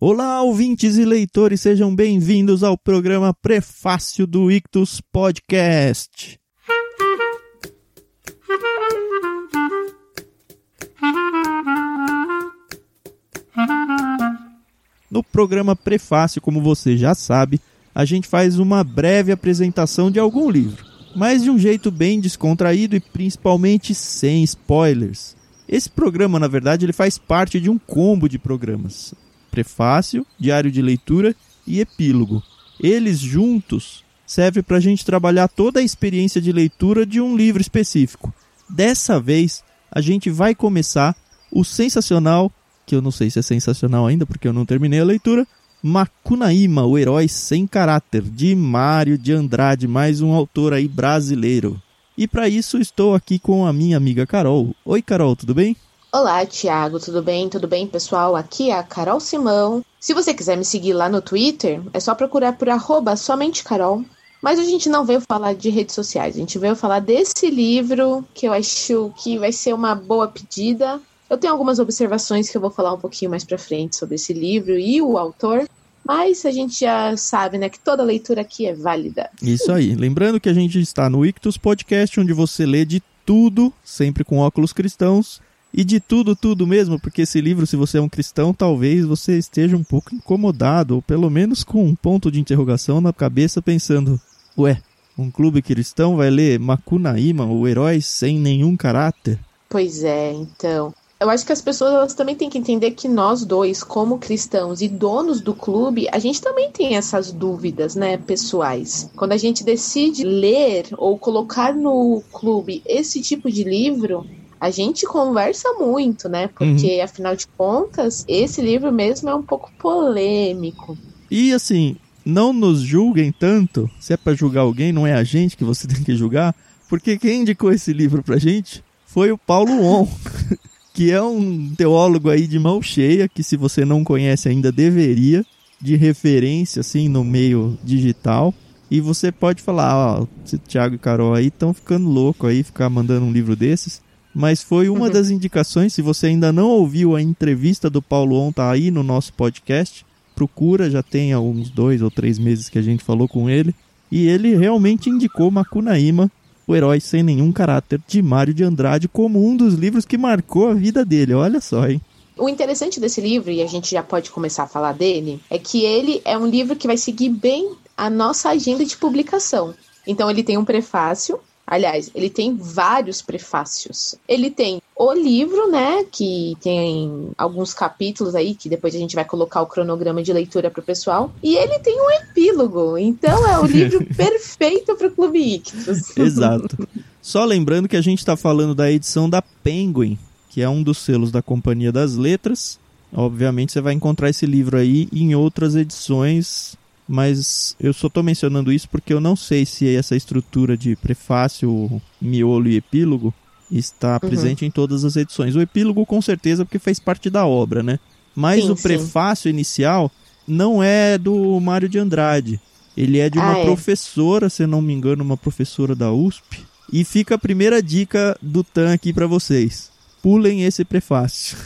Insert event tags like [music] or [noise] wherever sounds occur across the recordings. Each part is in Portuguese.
Olá, ouvintes e leitores, sejam bem-vindos ao programa Prefácio do Ictus Podcast. No programa Prefácio, como você já sabe, a gente faz uma breve apresentação de algum livro, mas de um jeito bem descontraído e principalmente sem spoilers. Esse programa, na verdade, ele faz parte de um combo de programas: prefácio, diário de leitura e epílogo. Eles juntos servem para a gente trabalhar toda a experiência de leitura de um livro específico. Dessa vez, a gente vai começar o sensacional, que eu não sei se é sensacional ainda porque eu não terminei a leitura, Macunaíma, o herói sem caráter, de Mário de Andrade, mais um autor aí brasileiro. E para isso estou aqui com a minha amiga Carol. Oi, Carol, tudo bem? Olá, Thiago, tudo bem? Tudo bem, pessoal? Aqui é a Carol Simão. Se você quiser me seguir lá no Twitter, é só procurar por arroba somente Carol. Mas a gente não veio falar de redes sociais, a gente veio falar desse livro que eu acho que vai ser uma boa pedida eu tenho algumas observações que eu vou falar um pouquinho mais para frente sobre esse livro e o autor, mas a gente já sabe, né, que toda leitura aqui é válida. Isso aí. Lembrando que a gente está no Ictus Podcast, onde você lê de tudo, sempre com óculos cristãos. E de tudo, tudo mesmo, porque esse livro, se você é um cristão, talvez você esteja um pouco incomodado, ou pelo menos com um ponto de interrogação na cabeça, pensando: ué, um clube cristão vai ler Macunaíma, o herói sem nenhum caráter? Pois é, então. Eu acho que as pessoas elas também têm que entender que nós dois, como cristãos e donos do clube, a gente também tem essas dúvidas, né, pessoais. Quando a gente decide ler ou colocar no clube esse tipo de livro, a gente conversa muito, né? Porque, uhum. afinal de contas, esse livro mesmo é um pouco polêmico. E assim, não nos julguem tanto. Se é para julgar alguém, não é a gente que você [laughs] tem que julgar. Porque quem indicou esse livro pra gente foi o Paulo On. [laughs] que é um teólogo aí de mão cheia, que se você não conhece ainda deveria, de referência assim no meio digital. E você pode falar, ó, Thiago e Carol aí estão ficando louco aí, ficar mandando um livro desses. Mas foi uma uhum. das indicações, se você ainda não ouviu a entrevista do Paulo On, tá aí no nosso podcast, procura, já tem uns dois ou três meses que a gente falou com ele. E ele realmente indicou Macunaíma o Herói Sem Nenhum Caráter, de Mário de Andrade, como um dos livros que marcou a vida dele. Olha só, hein? O interessante desse livro, e a gente já pode começar a falar dele, é que ele é um livro que vai seguir bem a nossa agenda de publicação. Então, ele tem um prefácio, Aliás, ele tem vários prefácios. Ele tem o livro, né, que tem alguns capítulos aí que depois a gente vai colocar o cronograma de leitura para o pessoal, e ele tem um epílogo. Então é o [laughs] livro perfeito para o Clube Ictus. [laughs] Exato. Só lembrando que a gente está falando da edição da Penguin, que é um dos selos da Companhia das Letras. Obviamente você vai encontrar esse livro aí em outras edições mas eu só estou mencionando isso porque eu não sei se essa estrutura de prefácio, miolo e epílogo está uhum. presente em todas as edições. O epílogo com certeza porque fez parte da obra, né? Mas sim, o prefácio sim. inicial não é do Mário de Andrade. Ele é de uma ah, é? professora, se não me engano, uma professora da USP. E fica a primeira dica do Tan aqui para vocês pulem esse prefácio.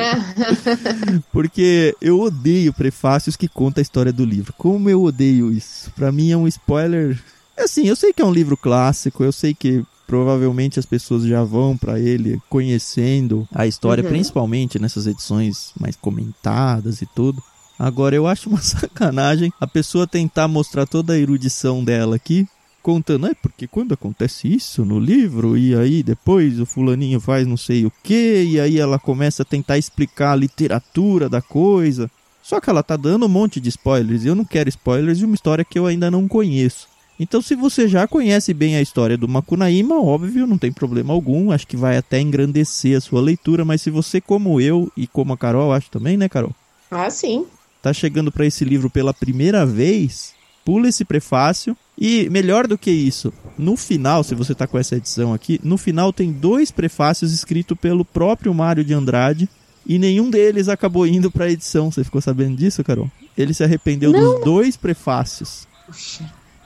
[laughs] Porque eu odeio prefácios que contam a história do livro. Como eu odeio isso. Para mim é um spoiler. Assim, eu sei que é um livro clássico, eu sei que provavelmente as pessoas já vão para ele conhecendo a história, uhum. principalmente nessas edições mais comentadas e tudo. Agora eu acho uma [laughs] sacanagem a pessoa tentar mostrar toda a erudição dela aqui contando, é porque quando acontece isso no livro, e aí depois o fulaninho faz não sei o que, e aí ela começa a tentar explicar a literatura da coisa. Só que ela tá dando um monte de spoilers, e eu não quero spoilers de uma história que eu ainda não conheço. Então, se você já conhece bem a história do Macunaíma, óbvio, não tem problema algum, acho que vai até engrandecer a sua leitura, mas se você, como eu e como a Carol, acho também, né, Carol? Ah, sim. Tá chegando para esse livro pela primeira vez, pula esse prefácio, e melhor do que isso, no final, se você está com essa edição aqui, no final tem dois prefácios escritos pelo próprio Mário de Andrade e nenhum deles acabou indo para a edição. Você ficou sabendo disso, Carol? Ele se arrependeu Não. dos dois prefácios.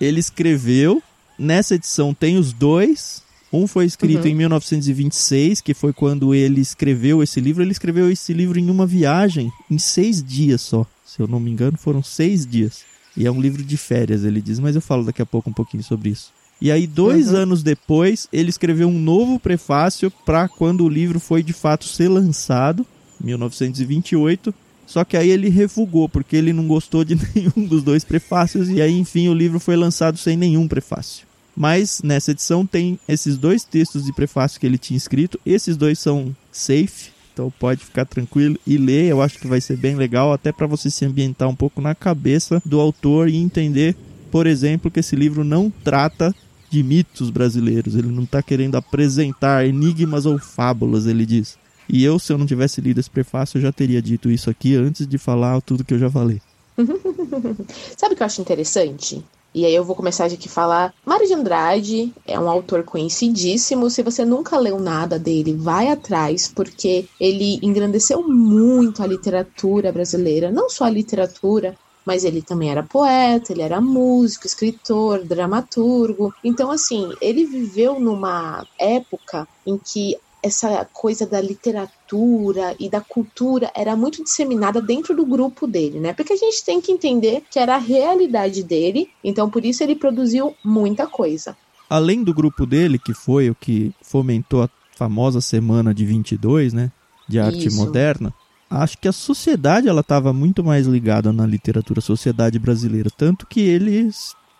Ele escreveu, nessa edição tem os dois Um foi escrito Uhum. em 1926, que foi quando ele escreveu esse livro. Ele escreveu esse livro em uma viagem, em seis dias só. Se eu não me engano, foram seis dias. E é um livro de férias, ele diz, mas eu falo daqui a pouco um pouquinho sobre isso. E aí, dois Uhum. anos depois, ele escreveu um novo prefácio para quando o livro foi de fato ser lançado, 1928. Só que aí ele refugou, porque ele não gostou de [laughs] nenhum dos dois prefácios, e aí, enfim, o livro foi lançado sem nenhum prefácio. Mas nessa edição tem esses dois textos de prefácio que ele tinha escrito. Esses dois são safe, então pode ficar tranquilo e ler. Eu acho que vai ser bem legal, até para você se ambientar um pouco na cabeça do autor e entender, por exemplo, que esse livro não trata de mitos brasileiros. Ele não está querendo apresentar enigmas ou fábulas, ele diz. E eu, se eu não tivesse lido esse prefácio, eu já teria dito isso aqui antes de falar tudo que eu já falei. [laughs] Sabe o que eu acho interessante? E aí eu vou começar aqui a falar. Mário de Andrade é um autor conhecidíssimo. Se você nunca leu nada dele, vai atrás, porque ele engrandeceu muito a literatura brasileira. Não só a literatura, mas ele também era poeta, ele era músico, escritor, dramaturgo. Então, assim, ele viveu numa época em que essa coisa da literatura e da cultura era muito disseminada dentro do grupo dele, né? Porque a gente tem que entender que era a realidade dele, então por isso ele produziu muita coisa. Além do grupo dele, que foi o que fomentou a famosa semana de 22, né, de arte Isso. moderna, acho que a sociedade ela estava muito mais ligada na literatura, a sociedade brasileira, tanto que ele,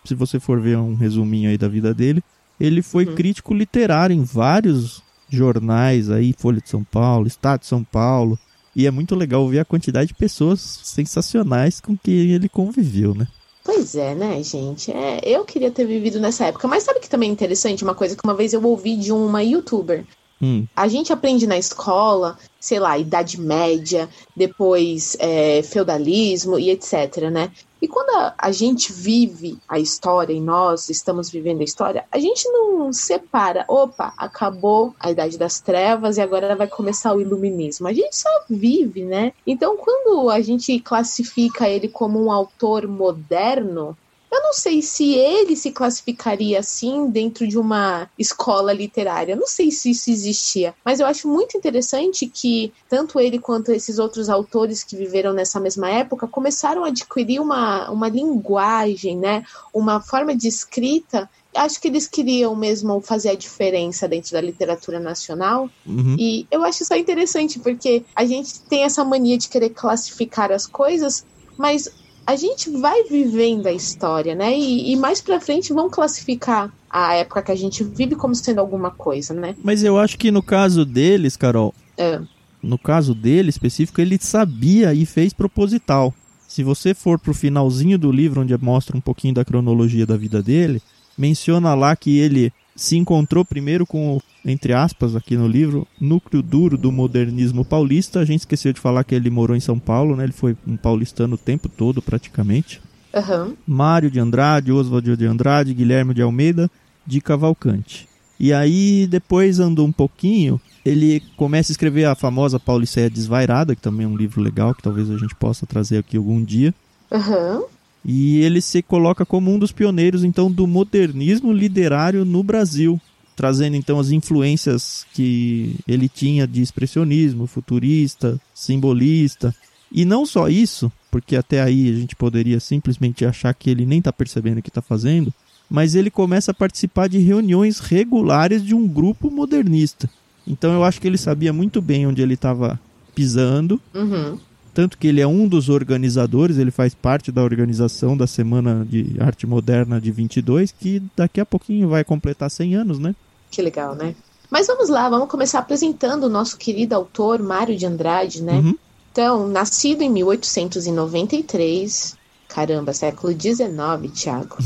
se você for ver um resuminho aí da vida dele, ele foi Uhum. crítico literário em vários jornais aí, Folha de São Paulo, Estado de São Paulo, e é muito legal ver a quantidade de pessoas sensacionais com quem ele conviveu, né? Pois é, né, gente? É, eu queria ter vivido nessa época. Mas sabe que também é interessante? Uma coisa que uma vez eu ouvi de uma youtuber. Hum, A gente aprende na escola, sei lá, Idade Média, depois é, feudalismo e etc, né? E quando a, a gente vive a história e nós estamos vivendo a história, a gente não separa, opa, acabou a Idade das Trevas e agora vai começar o Iluminismo. A gente só vive, né? Então, quando a gente classifica ele como um autor moderno, eu não sei se ele se classificaria assim dentro de uma escola literária. Eu não sei se isso existia. Mas eu acho muito interessante que tanto ele quanto esses outros autores que viveram nessa mesma época começaram a adquirir uma, uma linguagem, né? Uma forma de escrita. Acho que eles queriam mesmo fazer a diferença dentro da literatura nacional. uhum. E eu acho isso interessante, porque a gente tem essa mania de querer classificar as coisas, mas a gente vai vivendo a história, né? E, e mais pra frente vão classificar a época que a gente vive como sendo alguma coisa, né? Mas eu acho que no caso deles, Carol, É. no caso dele específico, ele sabia e fez proposital. Se você for pro finalzinho do livro, onde mostra um pouquinho da cronologia da vida dele, menciona lá que ele se encontrou primeiro com, o, entre aspas, aqui no livro, núcleo duro do modernismo paulista. A gente esqueceu de falar que ele morou em São Paulo, né? Ele foi um paulistano o tempo todo, praticamente. Aham. Mário de Andrade, Oswald de Andrade, Guilherme de Almeida, de Cavalcante. E aí, depois andou um pouquinho, ele começa a escrever a famosa Pauliceia Desvairada, que também é um livro legal, que talvez a gente possa trazer aqui algum dia. Aham. E ele se coloca como um dos pioneiros, então, do modernismo literário no Brasil, trazendo, então, as influências que ele tinha de expressionismo, futurista, simbolista. E não só isso, porque até aí a gente poderia simplesmente achar que ele nem está percebendo o que está fazendo, mas ele começa a participar de reuniões regulares de um grupo modernista. Então eu acho que ele sabia muito bem onde ele estava pisando, Uhum. Tanto que ele é um dos organizadores, ele faz parte da organização da Semana de Arte Moderna de 22, que daqui a pouquinho vai completar 100 anos, né? Que legal, né? Mas vamos lá, vamos começar apresentando o nosso querido autor Mário de Andrade, né? Uhum. Então, nascido em 1893, caramba, século XIX, Thiago.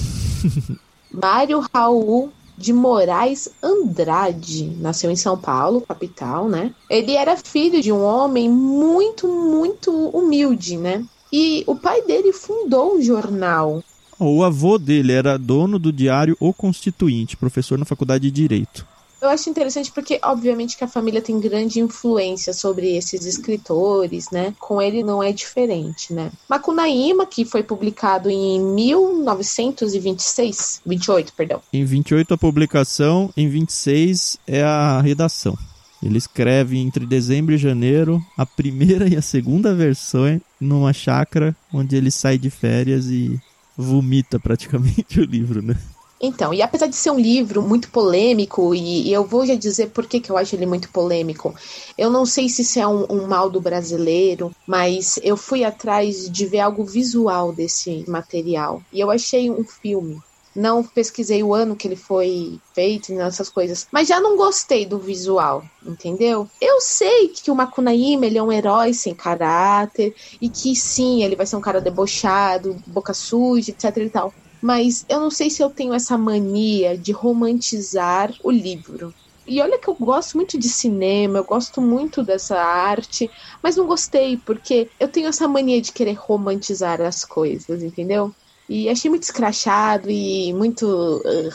[laughs] Mário Raul de Moraes Andrade nasceu em São Paulo, capital, né? Ele era filho de um homem muito, muito humilde, né? E o pai dele fundou um jornal. O avô dele era dono do diário O Constituinte, professor na Faculdade de Direito. Eu acho interessante porque, obviamente, que a família tem grande influência sobre esses escritores, né? Com ele não é diferente, né? Macunaíma, que foi publicado em 1926, 28, perdão. Em 28 a publicação, em 26 é a redação. Ele escreve entre dezembro e janeiro a primeira e a segunda versão numa chácara onde ele sai de férias e vomita praticamente [laughs] o livro, né? Então, e apesar de ser um livro muito polêmico, e, e eu vou já dizer por que, que eu acho ele muito polêmico, eu não sei se isso é um, um, mal do brasileiro, mas eu fui atrás de ver algo visual desse material. E eu achei um filme. Não pesquisei o ano que ele foi feito, nessas coisas. Mas já não gostei do visual, entendeu? Eu sei que o Makunaíma, ele é um herói sem caráter. E que sim, ele vai ser um cara debochado, boca suja, etc e tal mas eu não sei se eu tenho essa mania de romantizar o livro. E olha que eu gosto muito de cinema, eu gosto muito dessa arte, mas não gostei porque eu tenho essa mania de querer romantizar as coisas, entendeu? E achei muito escrachado e muito. Uh,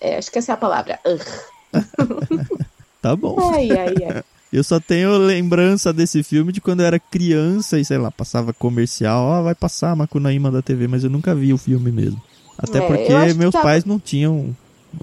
é, acho que essa é a palavra. Uh. [laughs] tá bom. Ai, ai, ai. Eu só tenho lembrança desse filme de quando eu era criança e sei lá, passava comercial, ó, oh, vai passar a Macunaíma da TV, mas eu nunca vi o filme mesmo. Até é, porque meus tá... pais não tinham,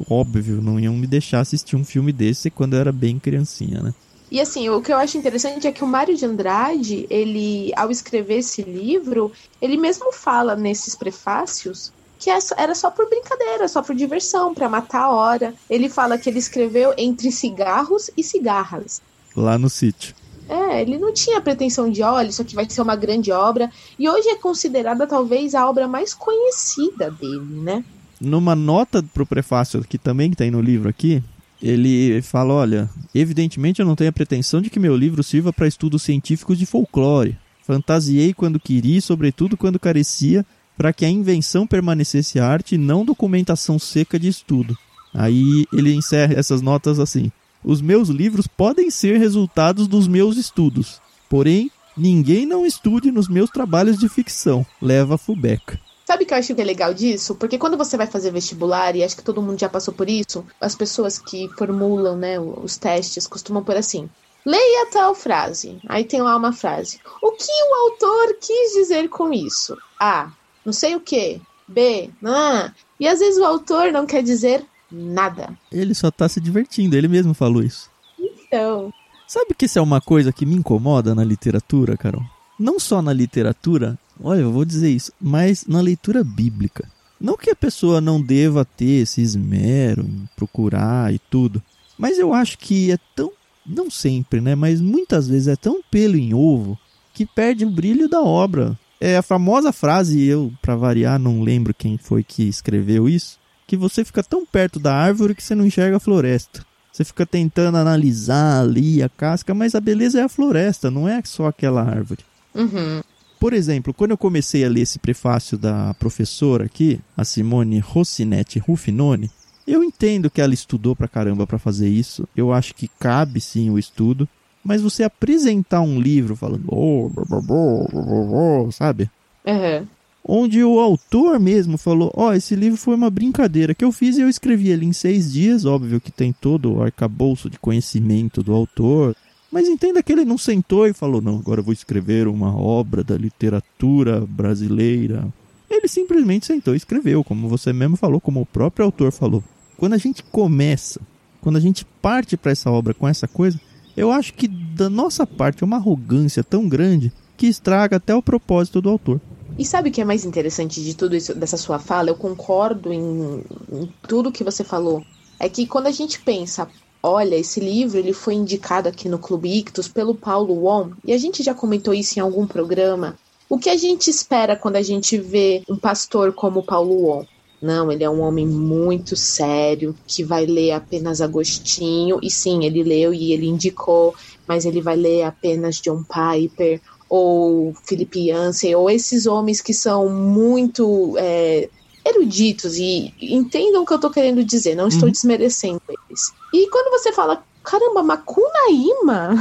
óbvio, não iam me deixar assistir um filme desse quando eu era bem criancinha, né? E assim, o que eu acho interessante é que o Mário de Andrade, ele, ao escrever esse livro, ele mesmo fala nesses prefácios que é era só por brincadeira, só por diversão, para matar a hora. Ele fala que ele escreveu entre cigarros e cigarras. Lá no sítio. É, ele não tinha pretensão de, olha, isso aqui vai ser uma grande obra. E hoje é considerada talvez a obra mais conhecida dele, né? Numa nota pro prefácio que também tem no livro aqui, ele fala, olha, evidentemente eu não tenho a pretensão de que meu livro sirva para estudos científicos de folclore. Fantasiei quando queria, sobretudo quando carecia, para que a invenção permanecesse arte e não documentação seca de estudo. Aí ele encerra essas notas assim: os meus livros podem ser resultados dos meus estudos. Porém, ninguém não estude nos meus trabalhos de ficção. Leva a Fubeca. Sabe o que eu acho que é legal disso? Porque quando você vai fazer vestibular, e acho que todo mundo já passou por isso, as pessoas que formulam né, os testes costumam por assim. Leia tal frase. Aí tem lá uma frase. O que o autor quis dizer com isso? A. Não sei o que. B. Ah. E às vezes o autor não quer dizer nada. Ele só tá se divertindo, ele mesmo falou isso. Então. Sabe que isso é uma coisa que me incomoda na literatura, Carol? Não só na literatura, olha, eu vou dizer isso, mas na leitura bíblica. Não que a pessoa não deva ter esse esmero em procurar e tudo, mas eu acho que é tão, não sempre, né, mas muitas vezes é tão pelo em ovo que perde o brilho da obra. É a famosa frase, eu, para variar, não lembro quem foi que escreveu isso, que você fica tão perto da árvore que você não enxerga a floresta. Você fica tentando analisar ali a casca, mas a beleza é a floresta, não é só aquela árvore. Uhum. Por exemplo, quando eu comecei a ler esse prefácio da professora aqui, a Simone Rossinetti Ruffinoni, eu entendo que ela estudou pra caramba para fazer isso. Eu acho que cabe sim o estudo. Mas você apresentar um livro falando, oh, oh, oh, sabe? Uhum onde o autor mesmo falou: Ó, oh, esse livro foi uma brincadeira que eu fiz e eu escrevi ele em seis dias. Óbvio que tem todo o arcabouço de conhecimento do autor. Mas entenda que ele não sentou e falou: Não, agora eu vou escrever uma obra da literatura brasileira. Ele simplesmente sentou e escreveu, como você mesmo falou, como o próprio autor falou. Quando a gente começa, quando a gente parte para essa obra com essa coisa, eu acho que da nossa parte é uma arrogância tão grande que estraga até o propósito do autor. E sabe o que é mais interessante de tudo isso, dessa sua fala? Eu concordo em, em tudo que você falou. É que quando a gente pensa, olha, esse livro ele foi indicado aqui no Clube Ictus pelo Paulo Wong, e a gente já comentou isso em algum programa. O que a gente espera quando a gente vê um pastor como Paulo Wong? Não, ele é um homem muito sério, que vai ler apenas Agostinho, e sim, ele leu e ele indicou, mas ele vai ler apenas John Piper, ou Felipe Jansen, ou esses homens que são muito é, eruditos e entendam o que eu tô querendo dizer, não estou uhum. desmerecendo eles. E quando você fala, caramba, Macunaíma.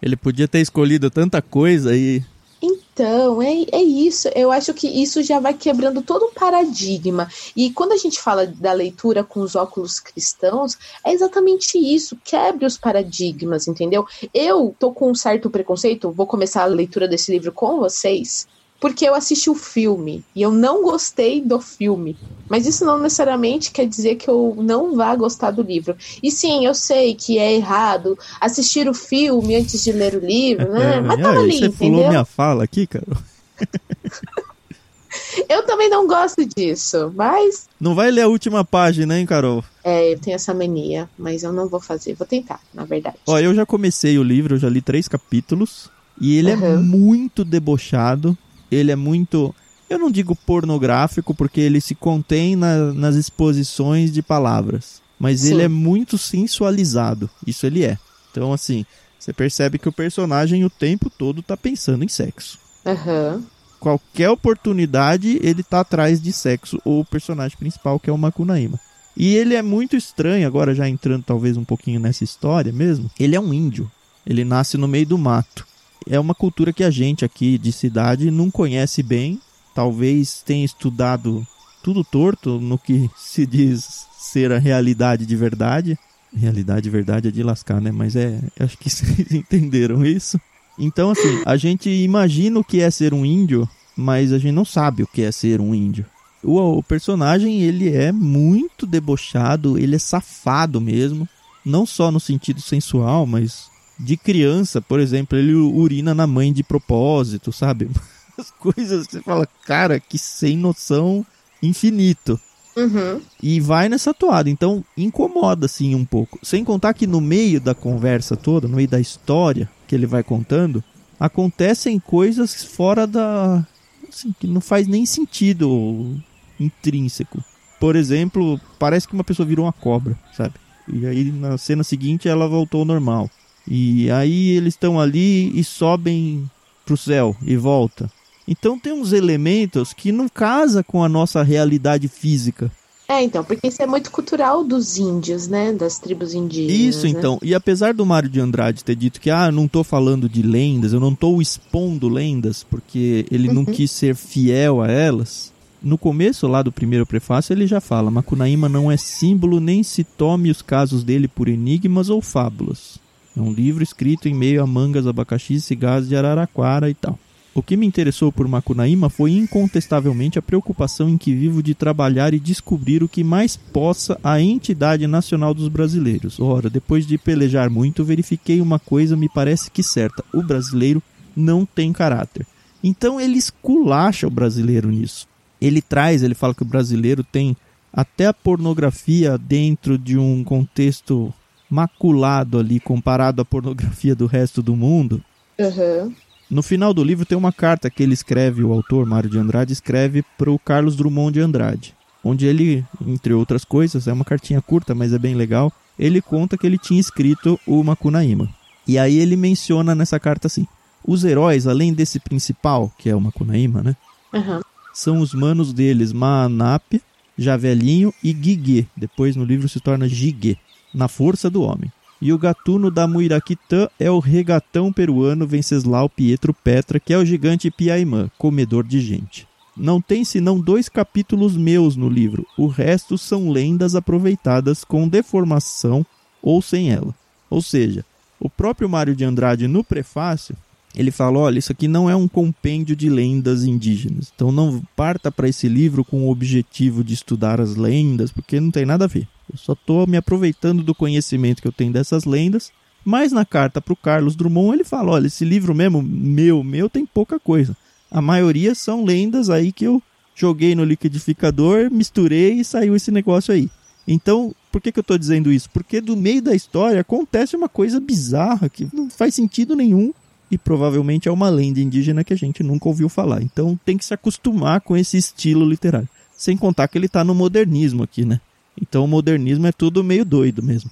Ele podia ter escolhido tanta coisa e. Então, é, é isso. Eu acho que isso já vai quebrando todo um paradigma. E quando a gente fala da leitura com os óculos cristãos, é exatamente isso. Quebre os paradigmas, entendeu? Eu tô com um certo preconceito, vou começar a leitura desse livro com vocês, porque eu assisti o filme e eu não gostei do filme. Mas isso não necessariamente quer dizer que eu não vá gostar do livro. E sim, eu sei que é errado assistir o filme antes de ler o livro, né? Mas tava ali, você entendeu? pulou minha fala aqui, cara. [laughs] Eu também não gosto disso, mas. Não vai ler a última página, hein, Carol? É, eu tenho essa mania, mas eu não vou fazer. Vou tentar, na verdade. Ó, eu já comecei o livro, eu já li três capítulos. E ele é Uhum. muito debochado. Ele é muito. Eu não digo pornográfico, porque ele se contém na- nas exposições de palavras. Mas Sim. ele é muito sensualizado. Isso ele é. Então, assim, você percebe que o personagem o tempo todo tá pensando em sexo. Aham. Qualquer oportunidade, ele tá atrás de sexo. O personagem principal, que é o Makunaíma. E ele é muito estranho, agora já entrando talvez um pouquinho nessa história mesmo. Ele é um índio. Ele nasce no meio do mato. É uma cultura que a gente aqui de cidade não conhece bem. Talvez tenha estudado tudo torto no que [laughs] se diz ser a realidade de verdade. Realidade de verdade é de lascar, né? Mas é. [laughs] Acho que vocês entenderam isso. Então, assim, a gente imagina o que é ser um índio, mas a gente não sabe o que é ser um índio. O, o personagem, ele é muito debochado, ele é safado mesmo. Não só no sentido sensual, mas de criança, por exemplo, ele urina na mãe de propósito, sabe? [laughs] As coisas que você fala, cara, que sem noção infinito. Uhum. E vai nessa toada, então incomoda assim um pouco. Sem contar que no meio da conversa toda, no meio da história que ele vai contando, acontecem coisas fora da. Assim, que não faz nem sentido intrínseco. Por exemplo, parece que uma pessoa virou uma cobra, sabe? E aí na cena seguinte ela voltou ao normal. E aí eles estão ali e sobem pro céu e volta. Então tem uns elementos que não casa com a nossa realidade física. É, então, porque isso é muito cultural dos índios, né? Das tribos indígenas. Isso né? então. E apesar do Mário de Andrade ter dito que ah, eu não tô falando de lendas, eu não tô expondo lendas, porque ele não quis ser fiel a elas. No começo lá do primeiro prefácio ele já fala: Macunaíma não é símbolo nem se tome os casos dele por enigmas ou fábulas. É um livro escrito em meio a mangas, abacaxi, cigarros de araraquara e tal. O que me interessou por Macunaíma foi incontestavelmente a preocupação em que vivo de trabalhar e descobrir o que mais possa a entidade nacional dos brasileiros. Ora, depois de pelejar muito, verifiquei uma coisa me parece que certa: o brasileiro não tem caráter. Então ele esculacha o brasileiro nisso. Ele traz, ele fala que o brasileiro tem até a pornografia dentro de um contexto maculado ali comparado à pornografia do resto do mundo. Aham. No final do livro tem uma carta que ele escreve, o autor Mário de Andrade escreve para o Carlos Drummond de Andrade, onde ele, entre outras coisas, é uma cartinha curta, mas é bem legal, ele conta que ele tinha escrito o Macunaíma. E aí ele menciona nessa carta assim: os heróis, além desse principal, que é o Macunaíma, né, Aham. são os manos deles Maanap, Javelinho e Guiguê. Depois no livro se torna Giguê, na força do homem. E o gatuno da Muiraquitã é o regatão peruano Venceslau Pietro Petra, que é o gigante Piaimã, comedor de gente. Não tem senão dois capítulos meus no livro, o resto são lendas aproveitadas com deformação ou sem ela. Ou seja, o próprio Mário de Andrade no prefácio ele fala: olha, isso aqui não é um compêndio de lendas indígenas. Então não parta para esse livro com o objetivo de estudar as lendas, porque não tem nada a ver. Eu só estou me aproveitando do conhecimento que eu tenho dessas lendas. Mas na carta para o Carlos Drummond ele fala: olha, esse livro mesmo, meu, meu, tem pouca coisa. A maioria são lendas aí que eu joguei no liquidificador, misturei e saiu esse negócio aí. Então, por que, que eu estou dizendo isso? Porque do meio da história acontece uma coisa bizarra que não faz sentido nenhum e provavelmente é uma lenda indígena que a gente nunca ouviu falar. Então tem que se acostumar com esse estilo literário. Sem contar que ele está no modernismo aqui, né? Então o modernismo é tudo meio doido mesmo.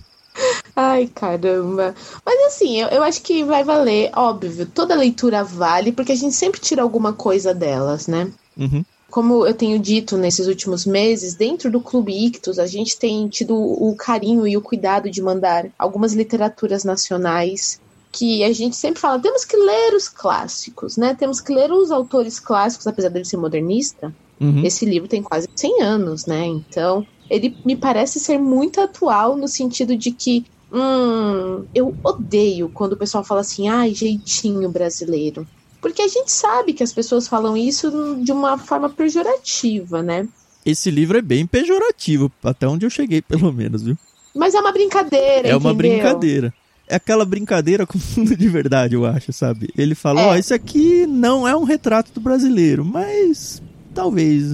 Ai, caramba. Mas assim, eu, eu acho que vai valer, óbvio, toda leitura vale, porque a gente sempre tira alguma coisa delas, né? Uhum. Como eu tenho dito nesses últimos meses, dentro do Clube Ictus, a gente tem tido o carinho e o cuidado de mandar algumas literaturas nacionais que a gente sempre fala, temos que ler os clássicos, né? Temos que ler os autores clássicos, apesar dele ser modernista. Uhum. Esse livro tem quase 100 anos, né? Então, ele me parece ser muito atual no sentido de que hum, eu odeio quando o pessoal fala assim, ai, jeitinho brasileiro. Porque a gente sabe que as pessoas falam isso de uma forma pejorativa, né? Esse livro é bem pejorativo, até onde eu cheguei, pelo menos, viu? Mas é uma brincadeira, É uma brincadeira. É aquela brincadeira com fundo de verdade, eu acho, sabe? Ele falou, ó, é. oh, esse aqui não é um retrato do brasileiro, mas talvez?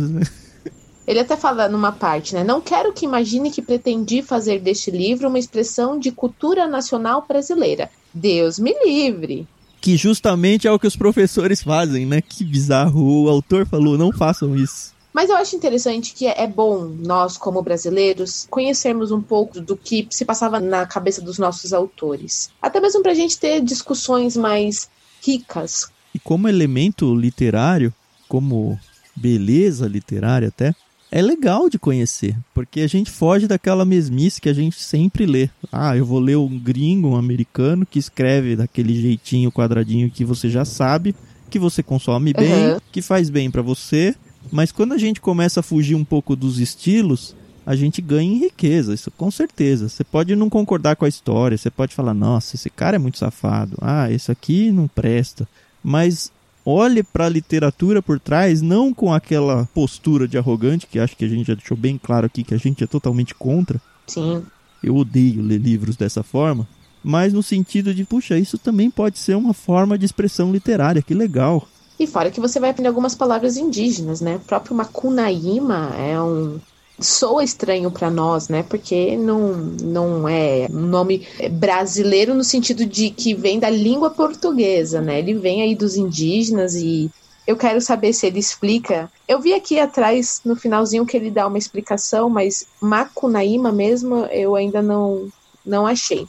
Ele até fala numa parte, né? Não quero que imagine que pretendi fazer deste livro uma expressão de cultura nacional brasileira. Deus me livre. Que justamente é o que os professores fazem, né? Que bizarro. O autor falou: não façam isso. Mas eu acho interessante que é bom nós, como brasileiros, conhecermos um pouco do que se passava na cabeça dos nossos autores. Até mesmo para a gente ter discussões mais ricas. E como elemento literário, como beleza literária até, é legal de conhecer, porque a gente foge daquela mesmice que a gente sempre lê. Ah, eu vou ler um gringo, um americano que escreve daquele jeitinho quadradinho que você já sabe, que você consome bem, uhum. que faz bem para você, mas quando a gente começa a fugir um pouco dos estilos, a gente ganha em riqueza, isso com certeza. Você pode não concordar com a história, você pode falar, nossa, esse cara é muito safado, ah, esse aqui não presta. Mas olhe para a literatura por trás, não com aquela postura de arrogante, que acho que a gente já deixou bem claro aqui que a gente é totalmente contra. Sim. Eu odeio ler livros dessa forma, mas no sentido de, puxa, isso também pode ser uma forma de expressão literária, que legal. E fora que você vai aprender algumas palavras indígenas, né? O próprio Macunaíma é um soa estranho para nós, né? Porque não, não é um nome brasileiro no sentido de que vem da língua portuguesa, né? Ele vem aí dos indígenas e eu quero saber se ele explica. Eu vi aqui atrás no finalzinho que ele dá uma explicação, mas Macunaíma mesmo eu ainda não não achei.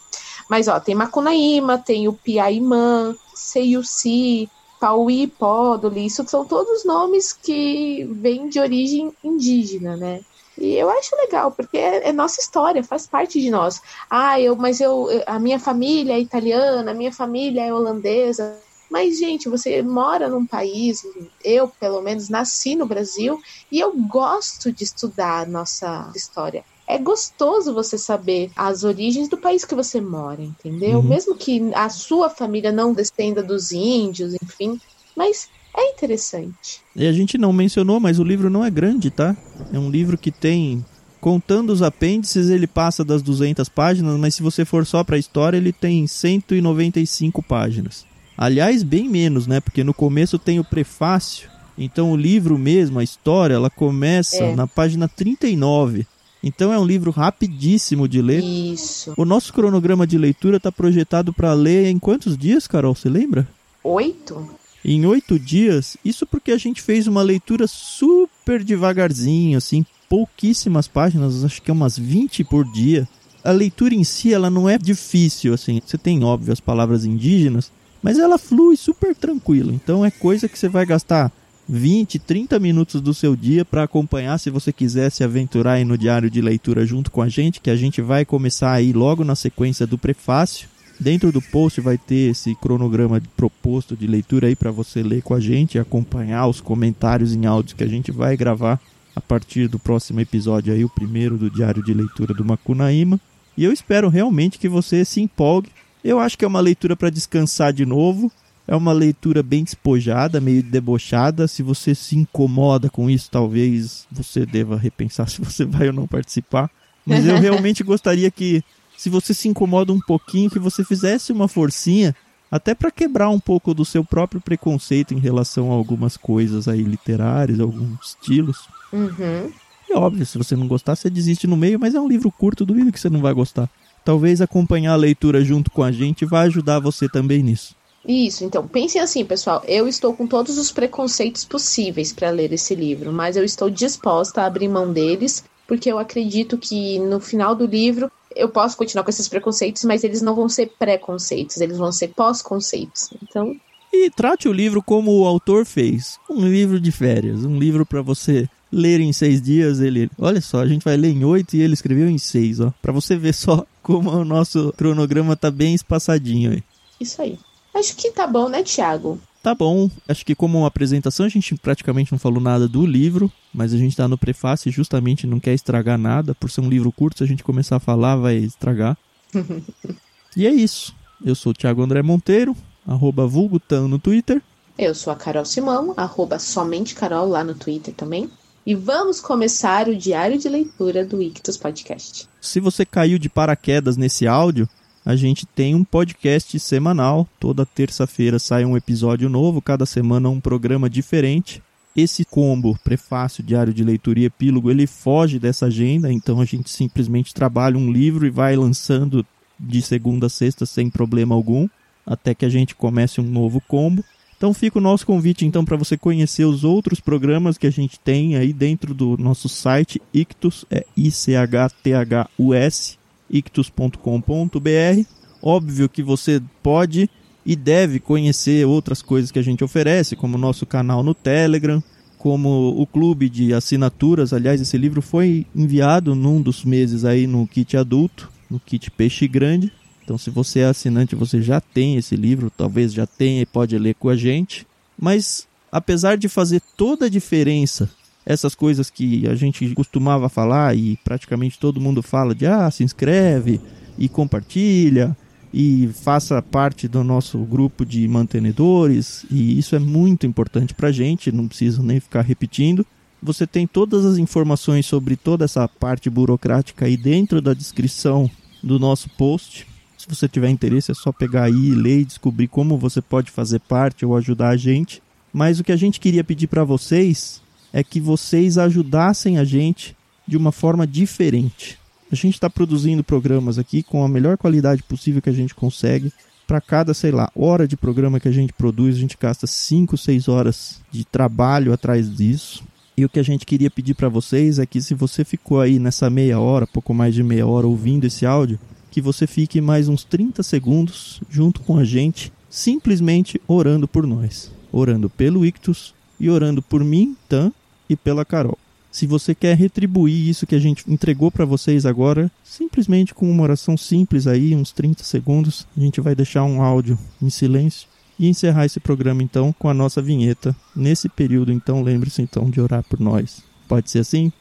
Mas ó, tem Macunaíma, tem o Piaimã, Seiuci, Pauí, Pódoli, isso são todos nomes que vêm de origem indígena, né? E eu acho legal, porque é, é, nossa história, faz parte de nós. Ah, eu, mas eu, a minha família é italiana, a minha família é holandesa. Mas, gente, você mora num país, eu, pelo menos, nasci no Brasil e eu gosto de estudar a nossa história. É gostoso você saber as origens do país que você mora, entendeu? Uhum. Mesmo que a sua família não descenda dos índios, enfim. Mas é interessante. E a gente não mencionou, mas o livro não é grande, tá? É um livro que tem contando os apêndices, ele passa das 200 páginas, mas se você for só para a história, ele tem 195 páginas. Aliás, bem menos, né? Porque no começo tem o prefácio. Então o livro mesmo, a história, ela começa é. na página 39. Então é um livro rapidíssimo de ler. Isso. O nosso cronograma de leitura está projetado para ler em quantos dias, Carol? Você lembra? Oito em oito dias. Isso porque a gente fez uma leitura super devagarzinho, assim, pouquíssimas páginas, acho que é umas 20 por dia. A leitura em si, ela não é difícil, assim. Você tem, óbvio, as palavras indígenas, mas ela flui super tranquilo. Então é coisa que você vai gastar 20, 30 minutos do seu dia para acompanhar, se você quiser se aventurar aí no diário de leitura junto com a gente, que a gente vai começar aí logo na sequência do prefácio. Dentro do post vai ter esse cronograma proposto de leitura aí para você ler com a gente e acompanhar os comentários em áudio que a gente vai gravar a partir do próximo episódio aí, o primeiro do diário de leitura do Macunaíma. E eu espero realmente que você se empolgue. Eu acho que é uma leitura para descansar de novo. É uma leitura bem despojada, meio debochada. Se você se incomoda com isso, talvez você deva repensar [laughs] se você vai ou não participar. Mas eu [laughs] realmente gostaria que se você se incomoda um pouquinho, que você fizesse uma forcinha, até para quebrar um pouco do seu próprio preconceito em relação a algumas coisas aí literárias, alguns estilos. Uhum. E óbvio, se você não gostar, você desiste no meio, mas é um livro curto, duvido que você não vai gostar. Talvez acompanhar a leitura junto com a gente vai ajudar você também nisso. Isso, então pensem assim, pessoal. Eu estou com todos os preconceitos possíveis para ler esse livro, mas eu estou disposta a abrir mão deles, porque eu acredito que no final do livro eu posso continuar com esses preconceitos, mas eles não vão ser preconceitos, eles vão ser pós-conceitos. Então. E trate o livro como o autor fez: um livro de férias, um livro para você ler em seis dias. Ele, olha só, a gente vai ler em oito e ele escreveu em seis, ó, para você ver só [laughs] como o nosso cronograma tá bem espaçadinho aí. Isso aí. Acho que tá bom, né, Thiago? Tá bom. Acho que como apresentação a gente praticamente não falou nada do livro, mas a gente tá no prefácio e justamente não quer estragar nada. Por ser um livro curto, se a gente começar a falar, vai estragar. [laughs] e é isso. Eu sou o Thiago André Monteiro, arroba vulgutan no Twitter. Eu sou a Carol Simão, arroba somente Carol lá no Twitter também. E vamos começar o diário de leitura do Ictus Podcast. Se você caiu de paraquedas nesse áudio, a gente tem um podcast semanal. Toda terça-feira sai um episódio novo, cada semana um programa diferente. Esse combo, prefácio, diário de leitura e epílogo, ele foge dessa agenda, então a gente simplesmente trabalha um livro e vai lançando de segunda a sexta sem problema algum, até que a gente comece um novo combo. Então fica o nosso convite então para você conhecer os outros programas que a gente tem aí dentro do nosso site Ictus, é I C H T H U S, ictus.com.br. Óbvio que você pode e deve conhecer outras coisas que a gente oferece, como o nosso canal no Telegram, como o clube de assinaturas. Aliás, esse livro foi enviado num dos meses aí no kit adulto, no kit peixe grande. Então, se você é assinante, você já tem esse livro, talvez já tenha e pode ler com a gente. Mas, apesar de fazer toda a diferença, essas coisas que a gente costumava falar e praticamente todo mundo fala de ah, se inscreve e compartilha e faça parte do nosso grupo de mantenedores, e isso é muito importante para a gente, não preciso nem ficar repetindo. Você tem todas as informações sobre toda essa parte burocrática aí dentro da descrição do nosso post. Se você tiver interesse, é só pegar aí, ler e descobrir como você pode fazer parte ou ajudar a gente. Mas o que a gente queria pedir para vocês é que vocês ajudassem a gente de uma forma diferente. A gente está produzindo programas aqui com a melhor qualidade possível que a gente consegue. Para cada, sei lá, hora de programa que a gente produz, a gente gasta 5, 6 horas de trabalho atrás disso. E o que a gente queria pedir para vocês é que se você ficou aí nessa meia hora, pouco mais de meia hora ouvindo esse áudio, que você fique mais uns 30 segundos junto com a gente, simplesmente orando por nós. Orando pelo Ictus e orando por mim, Tan, e pela Carol. Se você quer retribuir isso que a gente entregou para vocês agora, simplesmente com uma oração simples aí, uns 30 segundos, a gente vai deixar um áudio em silêncio e encerrar esse programa então com a nossa vinheta. Nesse período, então, lembre-se então de orar por nós. Pode ser assim?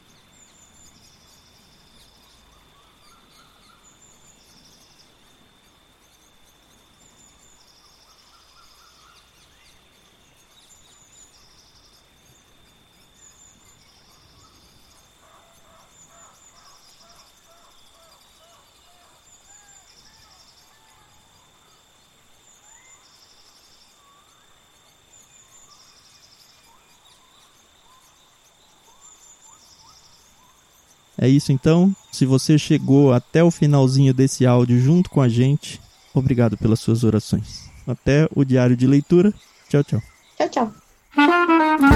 É isso então. Se você chegou até o finalzinho desse áudio junto com a gente, obrigado pelas suas orações. Até o diário de leitura. Tchau, tchau. Tchau, tchau.